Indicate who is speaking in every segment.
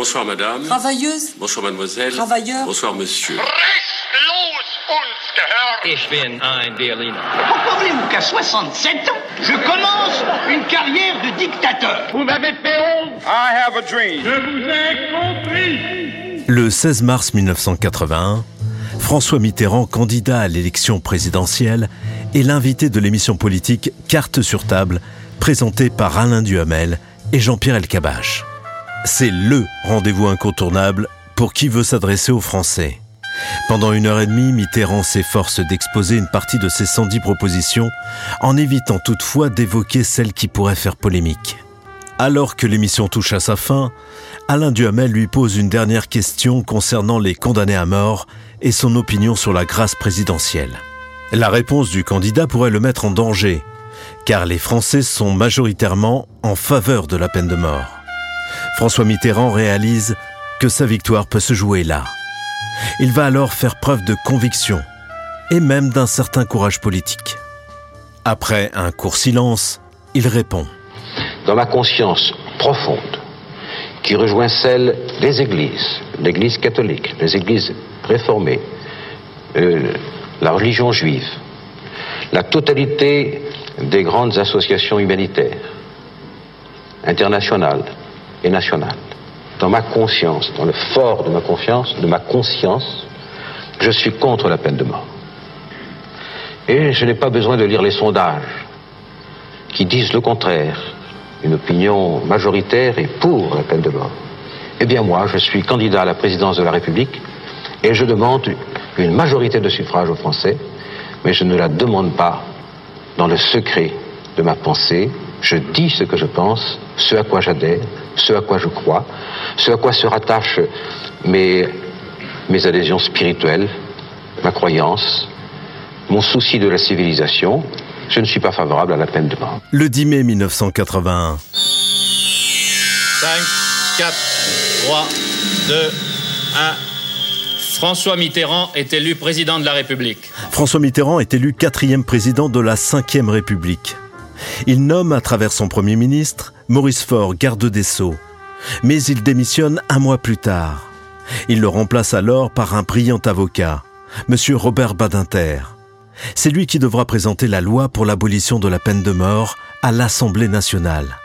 Speaker 1: Bonsoir madame.
Speaker 2: Travailleuse.
Speaker 1: Bonsoir mademoiselle.
Speaker 2: Travailleur.
Speaker 1: Bonsoir monsieur.
Speaker 3: Ich bin ein Berliner.
Speaker 4: Pourquoi voulez-vous qu'à 67 ans, je commence une carrière de dictateur?
Speaker 3: Vous m'avez fait honte
Speaker 5: I have a dream.
Speaker 3: Je vous ai compris
Speaker 6: Le 16 mars 1981, François Mitterrand, candidat à l'élection présidentielle, est l'invité de l'émission politique Carte sur table, présentée par Alain Duhamel et Jean-Pierre Elkabbach. C'est LE rendez-vous incontournable pour qui veut s'adresser aux Français. Pendant une heure et demie, Mitterrand s'efforce d'exposer une partie de ses 110 propositions, en évitant toutefois d'évoquer celles qui pourraient faire polémique. Alors que l'émission touche à sa fin, Alain Duhamel lui pose une dernière question concernant les condamnés à mort et son opinion sur la grâce présidentielle. La réponse du candidat pourrait le mettre en danger, car les Français sont majoritairement en faveur de la peine de mort. François Mitterrand réalise que sa victoire peut se jouer là. Il va alors faire preuve de conviction et même d'un certain courage politique. Après un court silence, il répond.
Speaker 7: Dans ma conscience profonde, qui rejoint celle des églises, l'Église catholique, les églises réformées, euh, la religion juive, la totalité des grandes associations humanitaires, internationales et nationales. Dans ma conscience, dans le fort de ma confiance, de ma conscience, je suis contre la peine de mort. Et je n'ai pas besoin de lire les sondages qui disent le contraire. Une opinion majoritaire est pour la peine de mort. Eh bien moi, je suis candidat à la présidence de la République et je demande une majorité de suffrage aux Français, mais je ne la demande pas dans le secret de ma pensée. Je dis ce que je pense, ce à quoi j'adhère, ce à quoi je crois, ce à quoi se rattachent mes, mes adhésions spirituelles, ma croyance, mon souci de la civilisation. Je ne suis pas favorable à la peine de mort.
Speaker 6: Le 10 mai 1981.
Speaker 8: 5, 4, 3, 2, 1. François Mitterrand est élu président de la République.
Speaker 6: François Mitterrand est élu quatrième président de la Ve République. Il nomme à travers son Premier ministre Maurice Faure garde des Sceaux. Mais il démissionne un mois plus tard. Il le remplace alors par un brillant avocat, M. Robert Badinter. C'est lui qui devra présenter la loi pour l'abolition de la peine de mort à l'Assemblée nationale.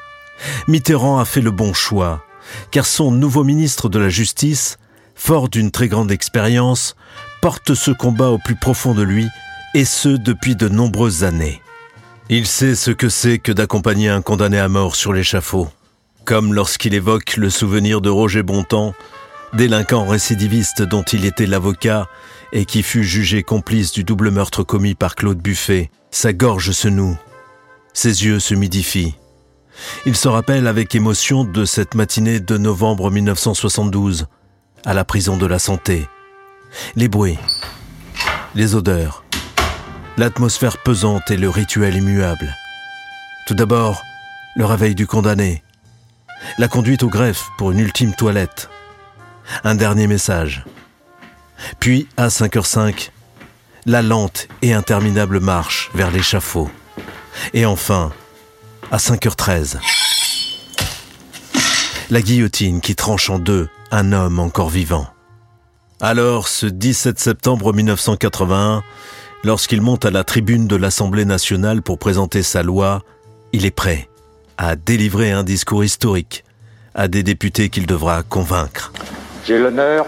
Speaker 6: Mitterrand a fait le bon choix, car son nouveau ministre de la Justice, fort d'une très grande expérience, porte ce combat au plus profond de lui, et ce depuis de nombreuses années. Il sait ce que c'est que d'accompagner un condamné à mort sur l'échafaud, comme lorsqu'il évoque le souvenir de Roger Bontemps, délinquant récidiviste dont il était l'avocat et qui fut jugé complice du double meurtre commis par Claude Buffet. Sa gorge se noue, ses yeux se midifient. Il se rappelle avec émotion de cette matinée de novembre 1972, à la prison de la Santé. Les bruits, les odeurs, l'atmosphère pesante et le rituel immuable. Tout d'abord, le réveil du condamné, la conduite au greffe pour une ultime toilette, un dernier message. Puis, à 5h05, la lente et interminable marche vers l'échafaud. Et enfin, à 5h13, la guillotine qui tranche en deux un homme encore vivant. Alors, ce 17 septembre 1981, lorsqu'il monte à la tribune de l'Assemblée nationale pour présenter sa loi, il est prêt à délivrer un discours historique à des députés qu'il devra convaincre.
Speaker 9: J'ai l'honneur,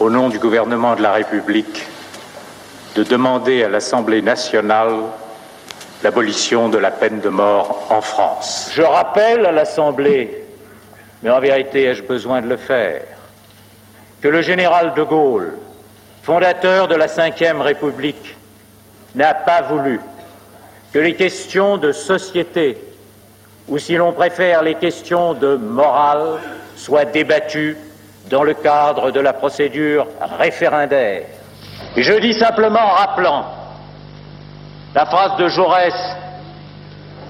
Speaker 9: au nom du gouvernement de la République, de demander à l'Assemblée nationale l'abolition de la peine de mort en France. Je rappelle à l'Assemblée, mais en vérité ai-je besoin de le faire, que le général de Gaulle, fondateur de la Ve République, n'a pas voulu que les questions de société, ou si l'on préfère les questions de morale, soient débattues dans le cadre de la procédure référendaire. Je dis simplement en rappelant la phrase de Jaurès,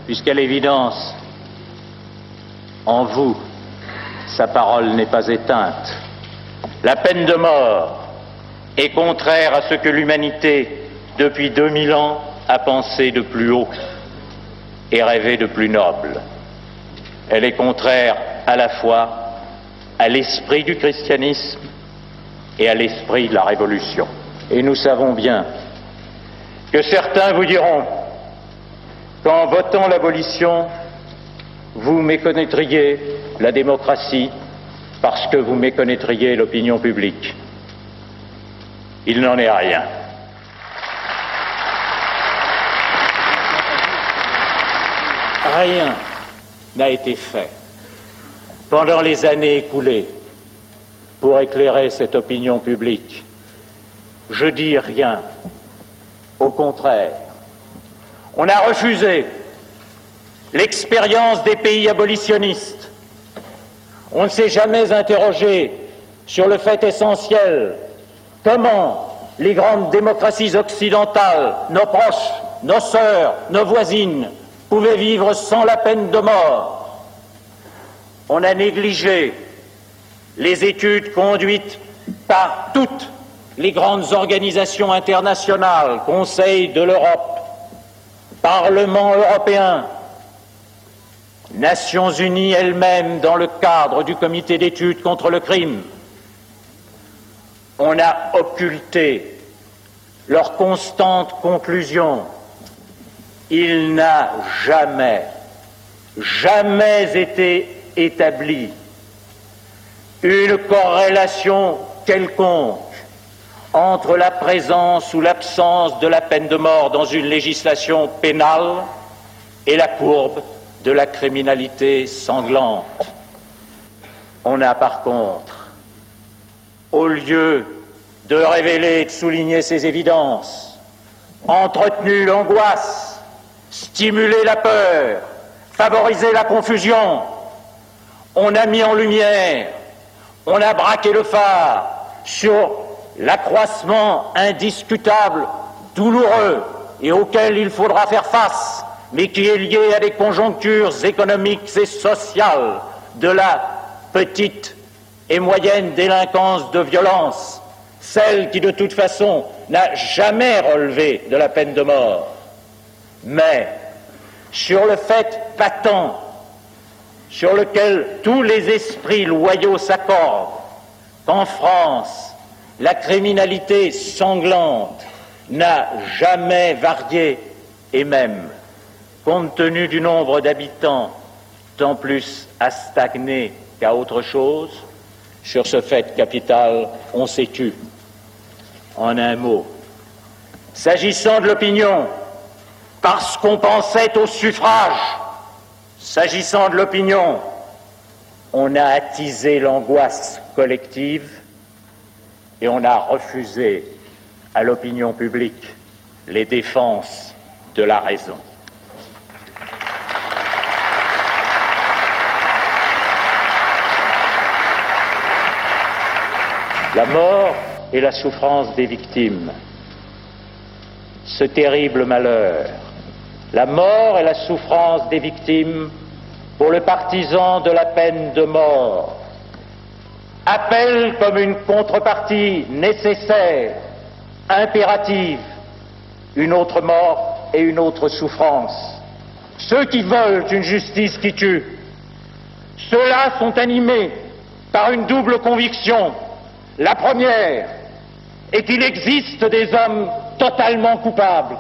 Speaker 9: puisqu'à l'évidence, en vous, sa parole n'est pas éteinte. La peine de mort est contraire à ce que l'humanité, depuis 2000 ans, a pensé de plus haut et rêvé de plus noble. Elle est contraire à la fois à l'esprit du christianisme et à l'esprit de la Révolution. Et nous savons bien que certains vous diront qu'en votant l'abolition, vous méconnaîtriez la démocratie parce que vous méconnaîtriez l'opinion publique. Il n'en est rien. Rien n'a été fait pendant les années écoulées pour éclairer cette opinion publique. Je dis rien. Au contraire, on a refusé l'expérience des pays abolitionnistes. On ne s'est jamais interrogé sur le fait essentiel comment les grandes démocraties occidentales, nos proches, nos sœurs, nos voisines, pouvaient vivre sans la peine de mort? On a négligé les études conduites par toutes les grandes organisations internationales, Conseil de l'Europe, Parlement européen, Nations unies elles-mêmes dans le cadre du comité d'études contre le crime. On a occulté leurs constantes conclusions. Il n'a jamais, jamais été établi une corrélation quelconque entre la présence ou l'absence de la peine de mort dans une législation pénale et la courbe de la criminalité sanglante. On a par contre, au lieu de révéler et de souligner ces évidences, entretenu l'angoisse, stimulé la peur, favorisé la confusion, on a mis en lumière on a braqué le phare sur l'accroissement indiscutable, douloureux et auquel il faudra faire face, mais qui est lié à des conjonctures économiques et sociales de la petite et moyenne délinquance de violence, celle qui de toute façon n'a jamais relevé de la peine de mort, mais sur le fait patent sur lequel tous les esprits loyaux s'accordent, qu'en France, la criminalité sanglante n'a jamais varié et même, compte tenu du nombre d'habitants, tant plus à stagner qu'à autre chose, sur ce fait capital, on s'est tu. En un mot, s'agissant de l'opinion, parce qu'on pensait au suffrage, S'agissant de l'opinion, on a attisé l'angoisse collective et on a refusé à l'opinion publique les défenses de la raison. La mort et la souffrance des victimes, ce terrible malheur la mort et la souffrance des victimes pour le partisan de la peine de mort appellent comme une contrepartie nécessaire, impérative, une autre mort et une autre souffrance. Ceux qui veulent une justice qui tue, ceux-là sont animés par une double conviction. La première est qu'il existe des hommes totalement coupables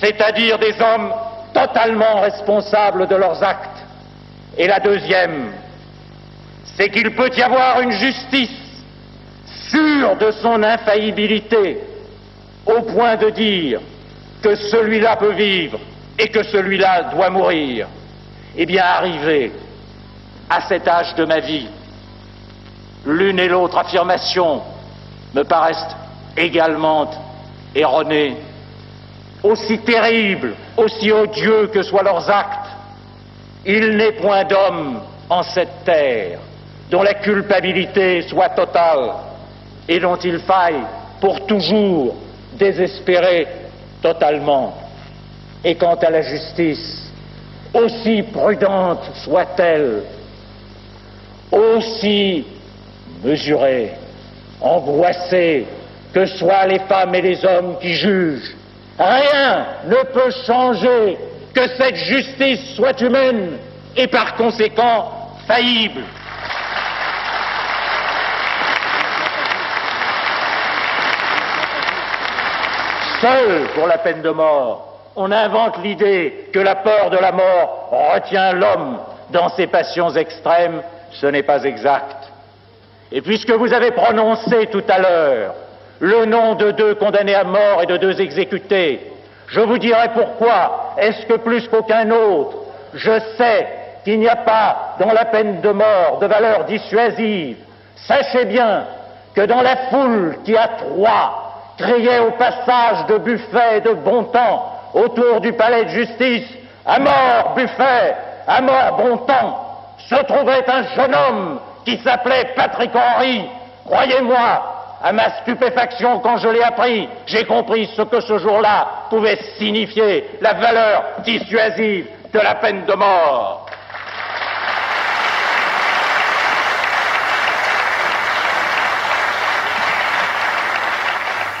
Speaker 9: c'est-à-dire des hommes totalement responsables de leurs actes. Et la deuxième, c'est qu'il peut y avoir une justice sûre de son infaillibilité, au point de dire que celui-là peut vivre et que celui-là doit mourir. Eh bien, arrivé à cet âge de ma vie, l'une et l'autre affirmation me paraissent également erronées aussi terribles, aussi odieux que soient leurs actes, il n'est point d'homme en cette terre dont la culpabilité soit totale et dont il faille pour toujours désespérer totalement. Et quant à la justice, aussi prudente soit-elle, aussi mesurés, angoissés, que soient les femmes et les hommes qui jugent. Rien ne peut changer que cette justice soit humaine et par conséquent faillible. Seul pour la peine de mort, on invente l'idée que la peur de la mort retient l'homme dans ses passions extrêmes. Ce n'est pas exact. Et puisque vous avez prononcé tout à l'heure le nom de deux condamnés à mort et de deux exécutés, je vous dirai pourquoi. Est-ce que plus qu'aucun autre, je sais qu'il n'y a pas dans la peine de mort de valeur dissuasive. Sachez bien que dans la foule qui à trois criait au passage de Buffet et de Bontemps autour du palais de justice, à mort Buffet, à mort Bontemps, se trouvait un jeune homme qui s'appelait Patrick Henry. Croyez-moi, à ma stupéfaction quand je l'ai appris, j'ai compris ce que ce jour-là pouvait signifier, la valeur dissuasive de la peine de mort.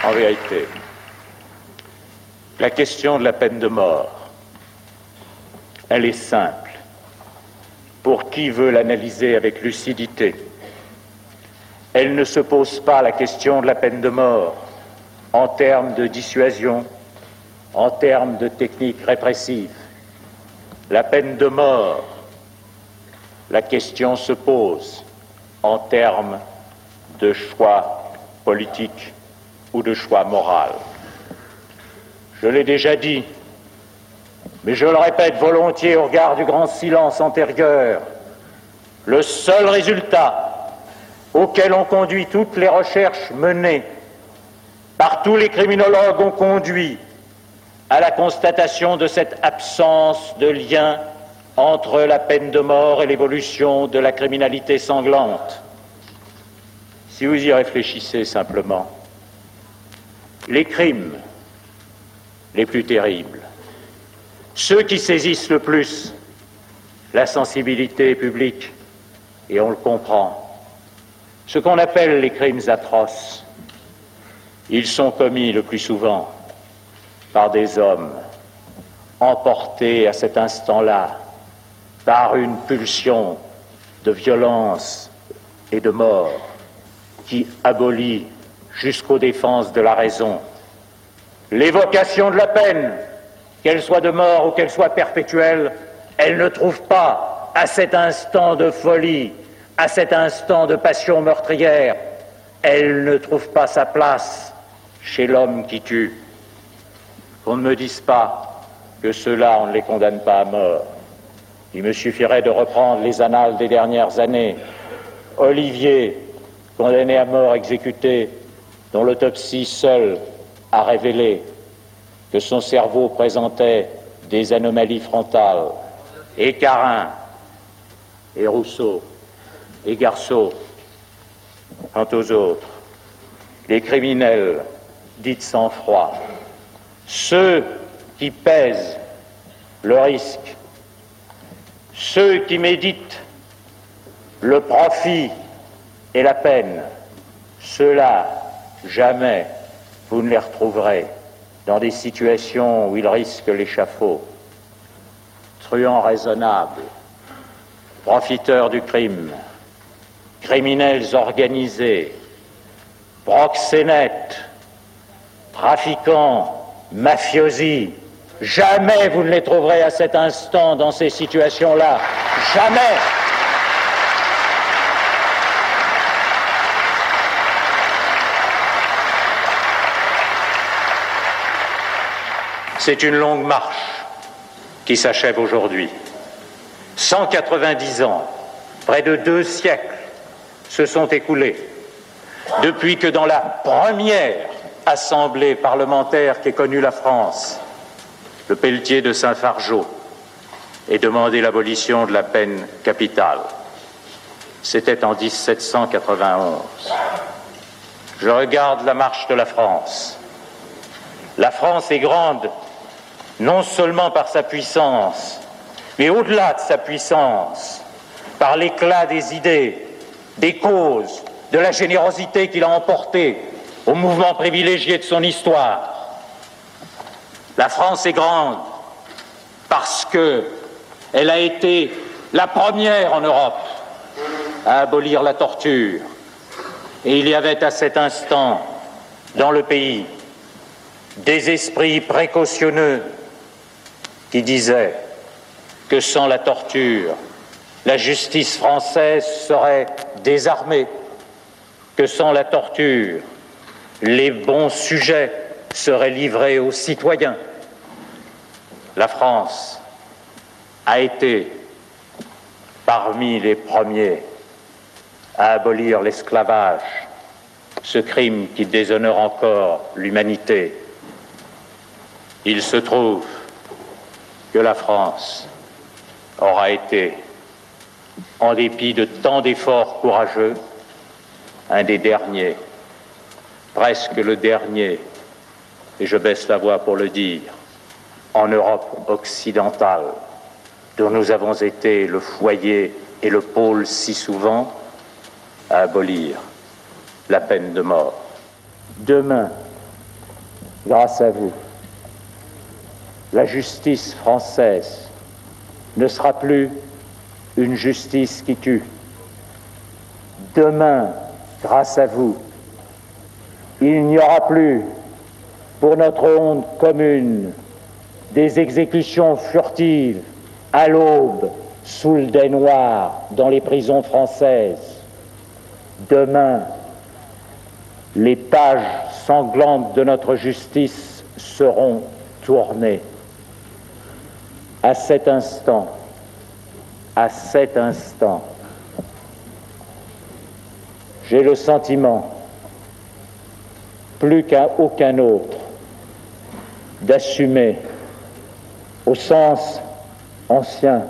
Speaker 9: En vérité, la question de la peine de mort, elle est simple. Pour qui veut l'analyser avec lucidité, elle ne se pose pas la question de la peine de mort en termes de dissuasion, en termes de techniques répressives. La peine de mort, la question se pose en termes de choix politiques ou de choix moral. Je l'ai déjà dit, mais je le répète volontiers au regard du grand silence antérieur, le seul résultat auquel ont conduit toutes les recherches menées par tous les criminologues ont conduit à la constatation de cette absence de lien entre la peine de mort et l'évolution de la criminalité sanglante. Si vous y réfléchissez simplement, les crimes les plus terribles, ceux qui saisissent le plus la sensibilité publique, et on le comprend, ce qu'on appelle les crimes atroces, ils sont commis le plus souvent par des hommes emportés à cet instant-là par une pulsion de violence et de mort qui abolit jusqu'aux défenses de la raison. L'évocation de la peine, qu'elle soit de mort ou qu'elle soit perpétuelle, elle ne trouve pas à cet instant de folie, à cet instant de passion meurtrière, elle ne trouve pas sa place chez l'homme qui tue. Qu'on ne me dise pas que ceux-là, on ne les condamne pas à mort. Il me suffirait de reprendre les annales des dernières années. Olivier, condamné à mort, exécuté, dont l'autopsie seule a révélé que son cerveau présentait des anomalies frontales, et Carin, et Rousseau, et Garceau. Quant aux autres, les criminels dits sans froid, ceux qui pèsent le risque, ceux qui méditent le profit et la peine, ceux-là, jamais vous ne les retrouverez dans des situations où ils risquent l'échafaud. Truands raisonnables, profiteurs du crime, criminels organisés, proxénètes, trafiquants, mafiosi, jamais vous ne les trouverez à cet instant dans ces situations-là. Jamais. C'est une longue marche qui s'achève aujourd'hui. 190 ans, près de deux siècles, se sont écoulés depuis que dans la première assemblée parlementaire qu'ait connue la France, le Pelletier de Saint-Fargeau ait demandé l'abolition de la peine capitale. C'était en 1791. Je regarde la marche de la France. La France est grande non seulement par sa puissance, mais au-delà de sa puissance, par l'éclat des idées, des causes, de la générosité qu'il a emportée au mouvement privilégié de son histoire. La France est grande parce que elle a été la première en Europe à abolir la torture. Et il y avait à cet instant dans le pays des esprits précautionneux qui disaient que sans la torture, la justice française serait désarmée, que sans la torture, les bons sujets seraient livrés aux citoyens. La France a été parmi les premiers à abolir l'esclavage, ce crime qui déshonore encore l'humanité. Il se trouve que la France aura été, en dépit de tant d'efforts courageux, un des derniers, presque le dernier, et je baisse la voix pour le dire, en Europe occidentale, dont nous avons été le foyer et le pôle si souvent, à abolir la peine de mort. Demain, grâce à vous, la justice française ne sera plus une justice qui tue. Demain, grâce à vous, il n'y aura plus, pour notre honte commune, des exécutions furtives à l'aube sous le dais noir dans les prisons françaises. Demain, les pages sanglantes de notre justice seront tournées. À cet instant, à cet instant, j'ai le sentiment, plus qu'à aucun autre, d'assumer au sens ancien,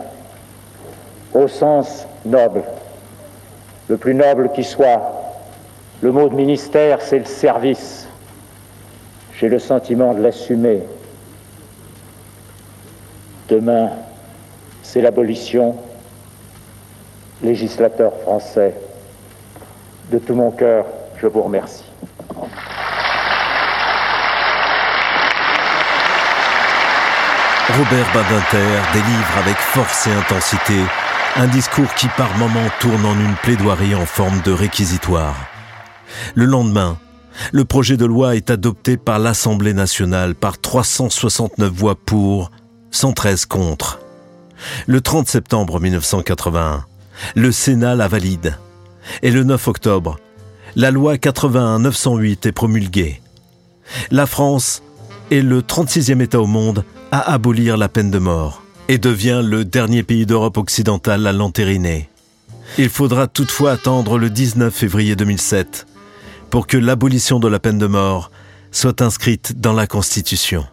Speaker 9: au sens noble, le plus noble qui soit. Le mot de ministère, c'est le service. J'ai le sentiment de l'assumer. Demain, c'est l'abolition. Législateur français, de tout mon cœur, je vous remercie.
Speaker 6: Robert Badinter délivre avec force et intensité un discours qui par moments tourne en une plaidoirie en forme de réquisitoire. Le lendemain, le projet de loi est adopté par l'Assemblée nationale par 369 voix pour, 113 contre. Le 30 septembre 1981, le Sénat la valide. Et le 9 octobre, la loi 81-908 est promulguée. La France est le 36e État au monde à abolir la peine de mort et devient le dernier pays d'Europe occidentale à l'entériner. Il faudra toutefois attendre le 19 février 2007 pour que l'abolition de la peine de mort soit inscrite dans la Constitution.